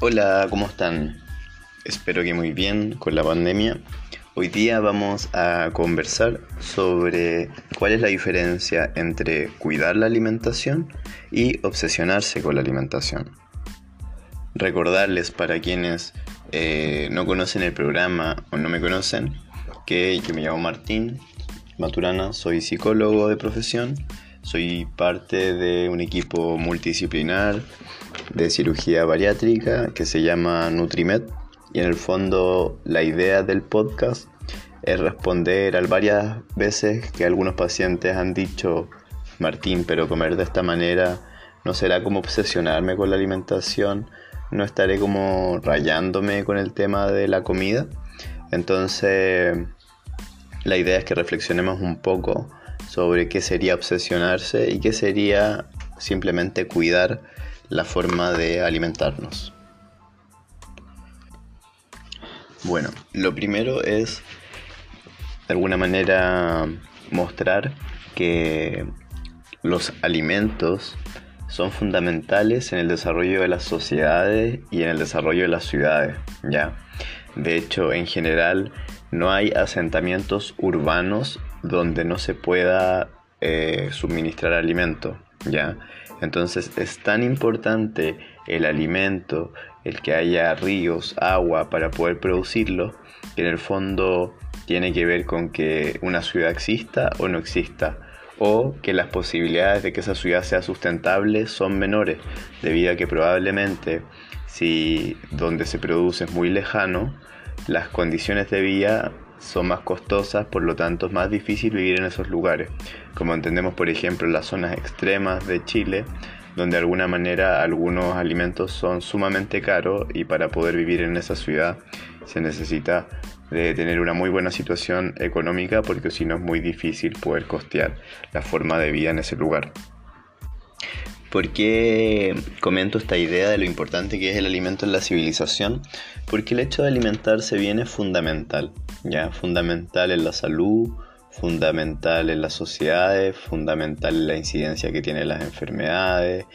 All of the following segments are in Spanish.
Hola, ¿cómo están? Espero que muy bien con la pandemia. Hoy día vamos a conversar sobre cuál es la diferencia entre cuidar la alimentación y obsesionarse con la alimentación. Recordarles para quienes eh, no conocen el programa o no me conocen que yo me llamo Martín Maturana, soy psicólogo de profesión, soy parte de un equipo multidisciplinar de cirugía bariátrica que se llama Nutrimed y en el fondo la idea del podcast es responder a varias veces que algunos pacientes han dicho Martín, pero comer de esta manera no será como obsesionarme con la alimentación, no estaré como rayándome con el tema de la comida. Entonces, la idea es que reflexionemos un poco sobre qué sería obsesionarse y qué sería simplemente cuidar la forma de alimentarnos. Bueno, lo primero es de alguna manera mostrar que los alimentos son fundamentales en el desarrollo de las sociedades y en el desarrollo de las ciudades, ¿ya? De hecho, en general, no hay asentamientos urbanos donde no se pueda eh, suministrar alimento, ¿ya? Entonces es tan importante el alimento, el que haya ríos, agua para poder producirlo, que en el fondo tiene que ver con que una ciudad exista o no exista, o que las posibilidades de que esa ciudad sea sustentable son menores, debido a que probablemente si donde se produce es muy lejano, las condiciones de vida son más costosas, por lo tanto es más difícil vivir en esos lugares, como entendemos por ejemplo las zonas extremas de Chile, donde de alguna manera algunos alimentos son sumamente caros y para poder vivir en esa ciudad se necesita de tener una muy buena situación económica porque si no es muy difícil poder costear la forma de vida en ese lugar. ¿Por qué comento esta idea de lo importante que es el alimento en la civilización? Porque el hecho de alimentarse bien es fundamental, ¿ya? Fundamental en la salud, fundamental en las sociedades, fundamental en la incidencia que tienen las enfermedades,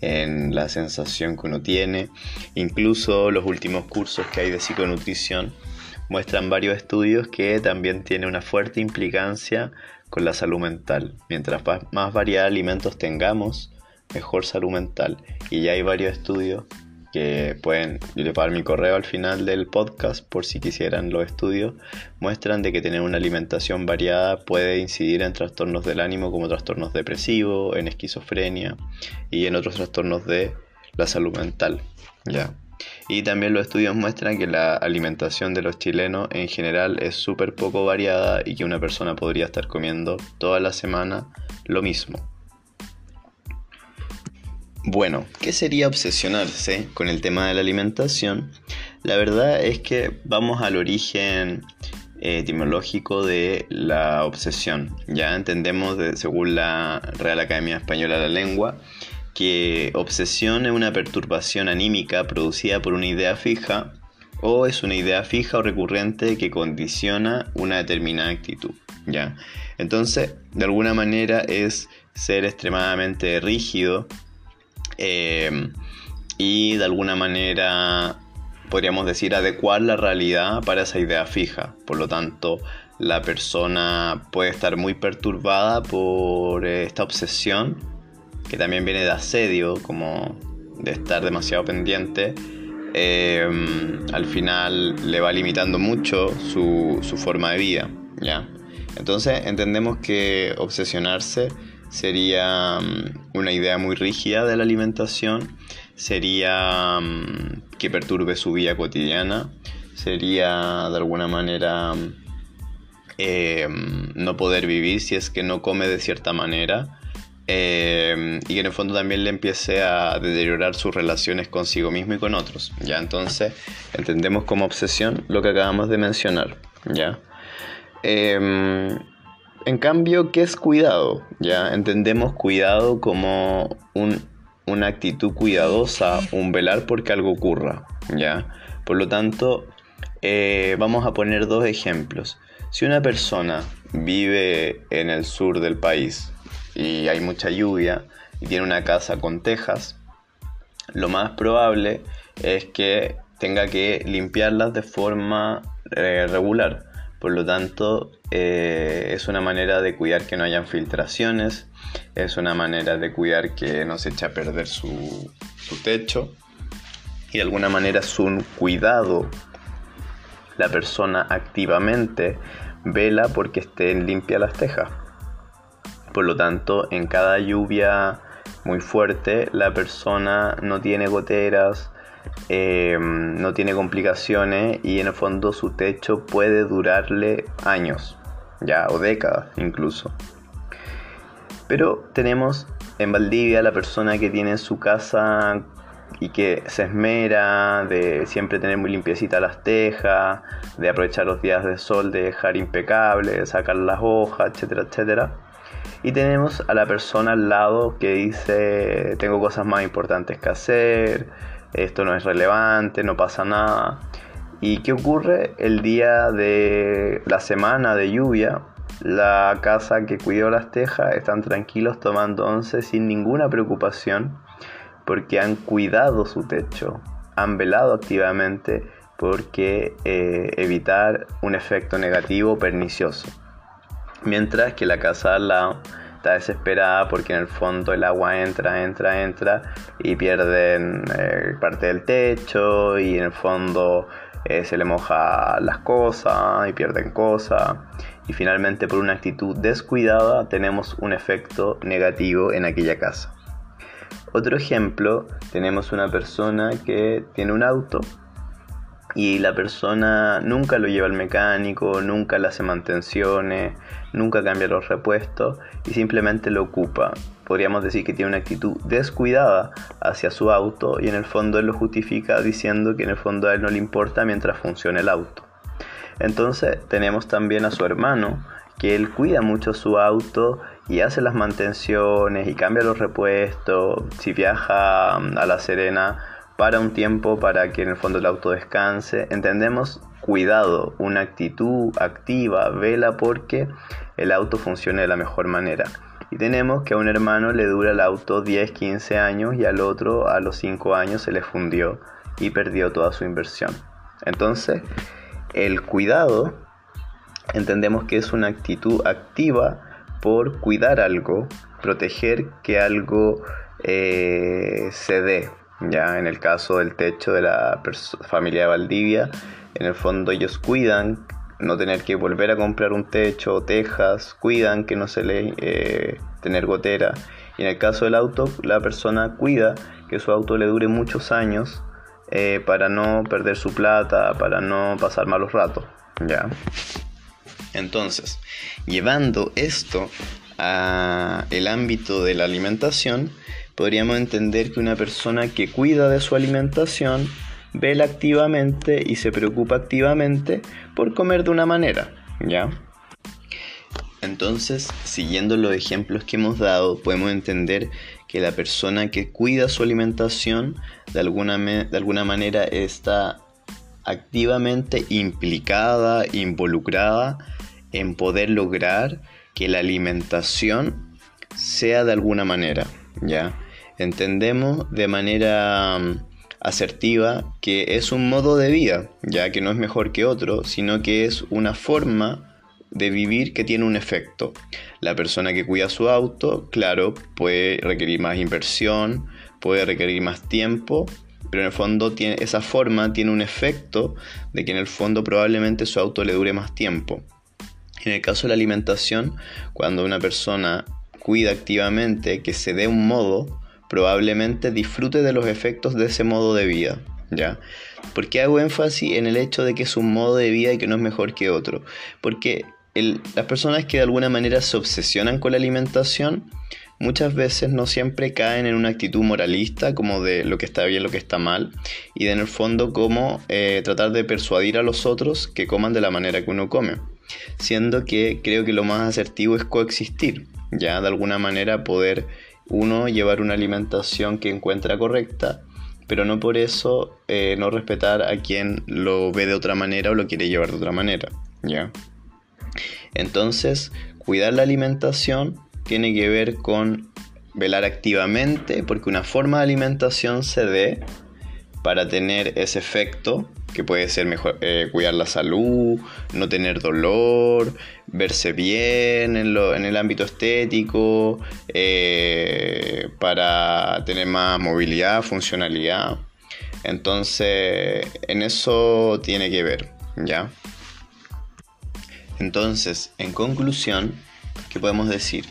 en la sensación que uno tiene. Incluso los últimos cursos que hay de psiconutrición muestran varios estudios que también tiene una fuerte implicancia con la salud mental. Mientras más variedad de alimentos tengamos, mejor salud mental. Y ya hay varios estudios que pueden, yo les mi correo al final del podcast por si quisieran los estudios, muestran de que tener una alimentación variada puede incidir en trastornos del ánimo como trastornos depresivos, en esquizofrenia y en otros trastornos de la salud mental. ¿ya? Y también los estudios muestran que la alimentación de los chilenos en general es súper poco variada y que una persona podría estar comiendo toda la semana lo mismo. Bueno, ¿qué sería obsesionarse con el tema de la alimentación? La verdad es que vamos al origen eh, etimológico de la obsesión. Ya entendemos, según la Real Academia Española de la Lengua, que obsesión es una perturbación anímica producida por una idea fija o es una idea fija o recurrente que condiciona una determinada actitud. ¿ya? Entonces, de alguna manera es ser extremadamente rígido eh, y de alguna manera podríamos decir adecuar la realidad para esa idea fija. Por lo tanto, la persona puede estar muy perturbada por esta obsesión, que también viene de asedio, como de estar demasiado pendiente. Eh, al final le va limitando mucho su, su forma de vida. ¿ya? Entonces entendemos que obsesionarse sería mm, una idea muy rígida de la alimentación, sería mm, que perturbe su vida cotidiana, sería de alguna manera mm, eh, no poder vivir si es que no come de cierta manera. Eh, y que en el fondo también le empiece a deteriorar sus relaciones consigo mismo y con otros. Ya entonces entendemos como obsesión lo que acabamos de mencionar. Ya. Eh, en cambio, ¿qué es cuidado? Ya entendemos cuidado como una actitud cuidadosa, un velar porque algo ocurra. ¿ya? Por lo tanto, eh, vamos a poner dos ejemplos. Si una persona vive en el sur del país y hay mucha lluvia y tiene una casa con tejas, lo más probable es que tenga que limpiarlas de forma eh, regular. Por lo tanto, eh, es una manera de cuidar que no hayan filtraciones, es una manera de cuidar que no se eche a perder su, su techo y de alguna manera es un cuidado. La persona activamente vela porque estén limpias las tejas. Por lo tanto, en cada lluvia muy fuerte, la persona no tiene goteras, em, no tiene complicaciones y en el fondo su techo puede durarle años, ya, o décadas incluso. Pero tenemos en Valdivia la persona que tiene su casa y que se esmera de siempre tener muy limpiecita las tejas, de aprovechar los días de sol, de dejar impecable, de sacar las hojas, etcétera, etcétera. Y tenemos a la persona al lado que dice, tengo cosas más importantes que hacer, esto no es relevante, no pasa nada. ¿Y qué ocurre? El día de la semana de lluvia, la casa que cuidó las tejas están tranquilos tomando once sin ninguna preocupación porque han cuidado su techo, han velado activamente porque eh, evitar un efecto negativo pernicioso. Mientras que la casa al está desesperada porque en el fondo el agua entra, entra, entra y pierden eh, parte del techo y en el fondo eh, se le moja las cosas y pierden cosas y finalmente por una actitud descuidada tenemos un efecto negativo en aquella casa. Otro ejemplo, tenemos una persona que tiene un auto y la persona nunca lo lleva al mecánico, nunca le hace mantenciones, nunca cambia los repuestos y simplemente lo ocupa. Podríamos decir que tiene una actitud descuidada hacia su auto y en el fondo él lo justifica diciendo que en el fondo a él no le importa mientras funcione el auto. Entonces tenemos también a su hermano que él cuida mucho su auto y hace las mantenciones y cambia los repuestos. Si viaja a La Serena para un tiempo para que en el fondo el auto descanse. Entendemos cuidado, una actitud activa, vela porque el auto funcione de la mejor manera. Y tenemos que a un hermano le dura el auto 10, 15 años y al otro a los 5 años se le fundió y perdió toda su inversión. Entonces, el cuidado entendemos que es una actitud activa por cuidar algo, proteger que algo eh, se dé. Ya en el caso del techo de la familia de Valdivia, en el fondo ellos cuidan no tener que volver a comprar un techo o tejas, cuidan que no se le eh, tener gotera. Y en el caso del auto, la persona cuida que su auto le dure muchos años eh, para no perder su plata, para no pasar malos ratos. ¿ya? Entonces, llevando esto a el ámbito de la alimentación, podríamos entender que una persona que cuida de su alimentación vela activamente y se preocupa activamente por comer de una manera, ¿ya? Entonces, siguiendo los ejemplos que hemos dado, podemos entender que la persona que cuida su alimentación de alguna, de alguna manera está activamente implicada, involucrada en poder lograr que la alimentación sea de alguna manera, ¿ya? Entendemos de manera mm, asertiva que es un modo de vida, ya que no es mejor que otro, sino que es una forma de vivir que tiene un efecto. La persona que cuida su auto, claro, puede requerir más inversión, puede requerir más tiempo, pero en el fondo tiene, esa forma tiene un efecto de que en el fondo probablemente su auto le dure más tiempo. En el caso de la alimentación, cuando una persona cuida activamente que se dé un modo, probablemente disfrute de los efectos de ese modo de vida. ¿Ya? ¿Por qué hago énfasis en el hecho de que es un modo de vida y que no es mejor que otro? Porque las personas que de alguna manera se obsesionan con la alimentación muchas veces no siempre caen en una actitud moralista como de lo que está bien, lo que está mal, y de en el fondo como eh, tratar de persuadir a los otros que coman de la manera que uno come siendo que creo que lo más asertivo es coexistir, ya de alguna manera poder uno llevar una alimentación que encuentra correcta, pero no por eso eh, no respetar a quien lo ve de otra manera o lo quiere llevar de otra manera, ¿ya? Entonces, cuidar la alimentación tiene que ver con velar activamente porque una forma de alimentación se dé para tener ese efecto, que puede ser mejor, eh, cuidar la salud, no tener dolor, verse bien en, el ámbito estético, eh, para tener más movilidad, funcionalidad. Entonces, en eso tiene que ver, ¿ya? Entonces, en conclusión, ¿qué podemos decir?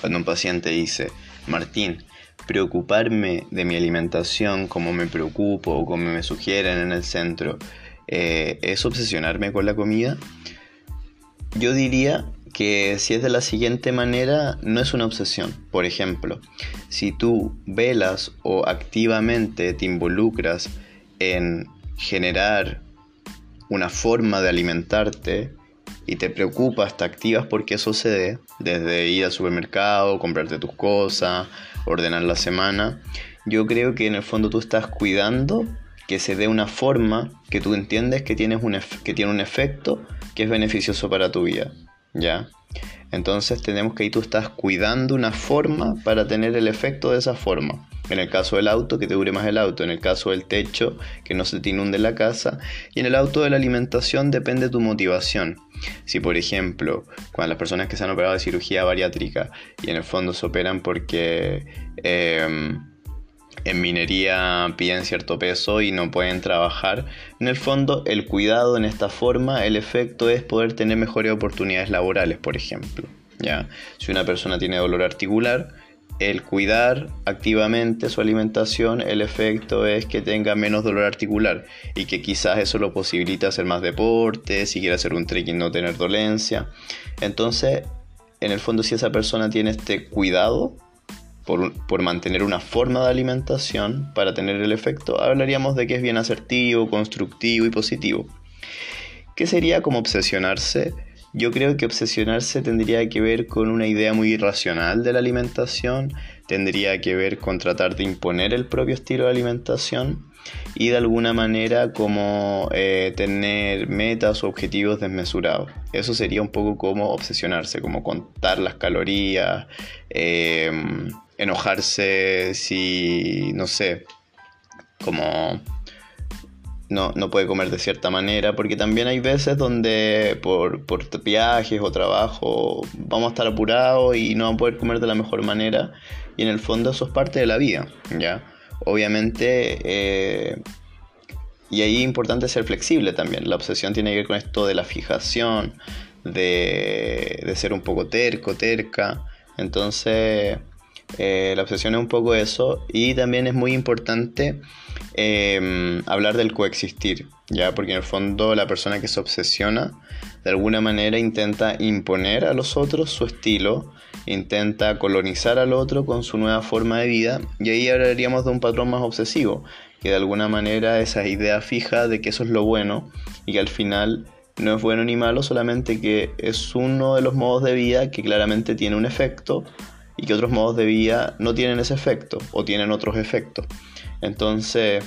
Cuando un paciente dice, Martín, preocuparme de mi alimentación como me preocupo o como me sugieren en el centro, eh, ¿es obsesionarme con la comida? Yo diría que si es de la siguiente manera, no es una obsesión. Por ejemplo, si tú velas o activamente te involucras en generar una forma de alimentarte y te preocupas, te activas porque eso se dé, desde ir al supermercado, comprarte tus cosas, ordenar la semana, yo creo que en el fondo tú estás cuidando que se dé una forma que tú entiendes que, tienes un que tiene un efecto que es beneficioso para tu vida, ¿ya? Entonces tenemos que ahí tú estás cuidando una forma para tener el efecto de esa forma. En el caso del auto, que te dure más el auto. En el caso del techo, que no se te inunde la casa. Y en el auto de la alimentación depende de tu motivación. Si por ejemplo, cuando las personas que se han operado de cirugía bariátrica y en el fondo se operan porque... Em, en minería piden cierto peso y no pueden trabajar. En el fondo, el cuidado en esta forma, el efecto es poder tener mejores oportunidades laborales, por ejemplo. ¿ya? Si una persona tiene dolor articular, el cuidar activamente su alimentación, el efecto es que tenga menos dolor articular y que quizás eso lo posibilita hacer más deporte, si quiere hacer un trekking no tener dolencia. Entonces, en el fondo, si esa persona tiene este cuidado, por, mantener una forma de alimentación para tener el efecto, hablaríamos de que es bien asertivo, constructivo y positivo. ¿Qué sería como obsesionarse? Yo creo que obsesionarse tendría que ver con una idea muy irracional de la alimentación, tendría que ver con tratar de imponer el propio estilo de alimentación y de alguna manera como eh, tener metas o objetivos desmesurados. Eso sería un poco como obsesionarse, como contar las calorías, eh, enojarse si, no sé, como no, no, puede comer de cierta manera, porque también hay veces donde por, por, viajes o trabajo vamos a estar apurados y no vamos a poder comer de la mejor manera, y en el fondo eso es parte de la vida, ¿ya? Obviamente, eh, y ahí es importante ser flexible también, la obsesión tiene que ver con esto de la fijación, de, de ser un poco terco, terca, entonces eh, la obsesión es un poco eso y también es muy importante em, hablar del coexistir, ¿ya? Porque en el fondo la persona que se obsesiona de alguna manera intenta imponer a los otros su estilo, intenta colonizar al otro con su nueva forma de vida y ahí hablaríamos de un patrón más obsesivo, que de alguna manera esa idea fija de que eso es lo bueno y que al final no es bueno ni malo, solamente que es uno de los modos de vida que claramente tiene un efecto y que otros modos de vida no tienen ese efecto o tienen otros efectos. Entonces,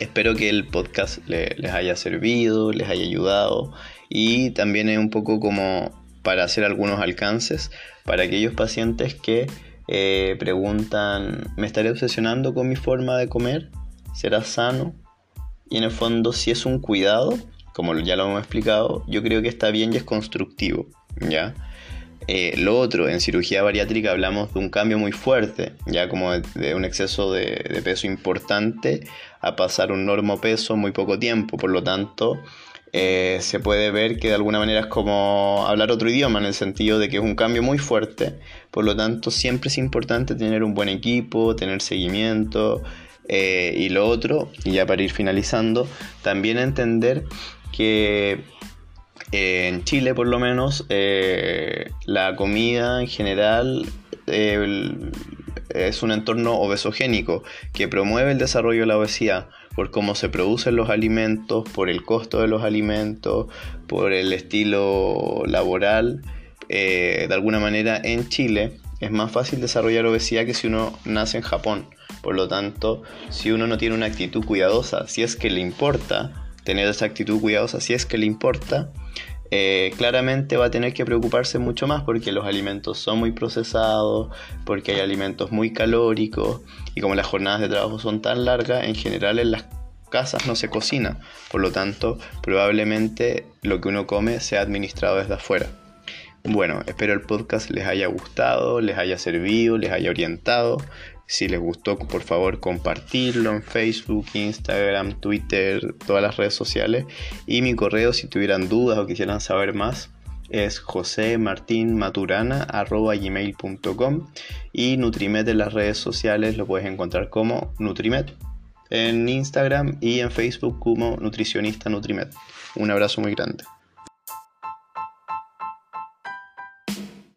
espero que el podcast les haya servido, les haya ayudado y también es un poco como para hacer algunos alcances para aquellos pacientes que eh, preguntan, ¿me estaré obsesionando con mi forma de comer? ¿Será sano? Y en el fondo, si es un cuidado, como ya lo hemos explicado, yo creo que está bien y es constructivo, ¿ya? Eh, lo otro, en cirugía bariátrica hablamos de un cambio muy fuerte, ya como de, un exceso de, peso importante a pasar un normo peso muy poco tiempo. Por lo tanto, eh, se puede ver que de alguna manera es como hablar otro idioma en el sentido de que es un cambio muy fuerte. Por lo tanto, siempre es importante tener un buen equipo, tener seguimiento. Eh, y lo otro, y ya para ir finalizando, también entender que en Chile por lo menos eh, la comida en general es un entorno obesogénico que promueve el desarrollo de la obesidad por cómo se producen los alimentos, por el costo de los alimentos, por el estilo laboral. Eh, de alguna manera en Chile es más fácil desarrollar obesidad que si uno nace en Japón. Por lo tanto, si uno no tiene una actitud cuidadosa, si es que le importa tener esa actitud cuidadosa, si es que le importa, eh, claramente va a tener que preocuparse mucho más porque los alimentos son muy procesados, porque hay alimentos muy calóricos y como las jornadas de trabajo son tan largas, en general en las casas no se cocina, por lo tanto probablemente lo que uno come sea administrado desde afuera. Bueno, espero el podcast les haya gustado, les haya servido, les haya orientado. Si les gustó, por favor, compartirlo en Facebook, Instagram, Twitter, todas las redes sociales. Y mi correo, si tuvieran dudas o quisieran saber más, es josemartinmaturana.gmail.com y Nutrimed en las redes sociales lo puedes encontrar como Nutrimed en Instagram y en Facebook como Nutricionista Nutrimed. Un abrazo muy grande.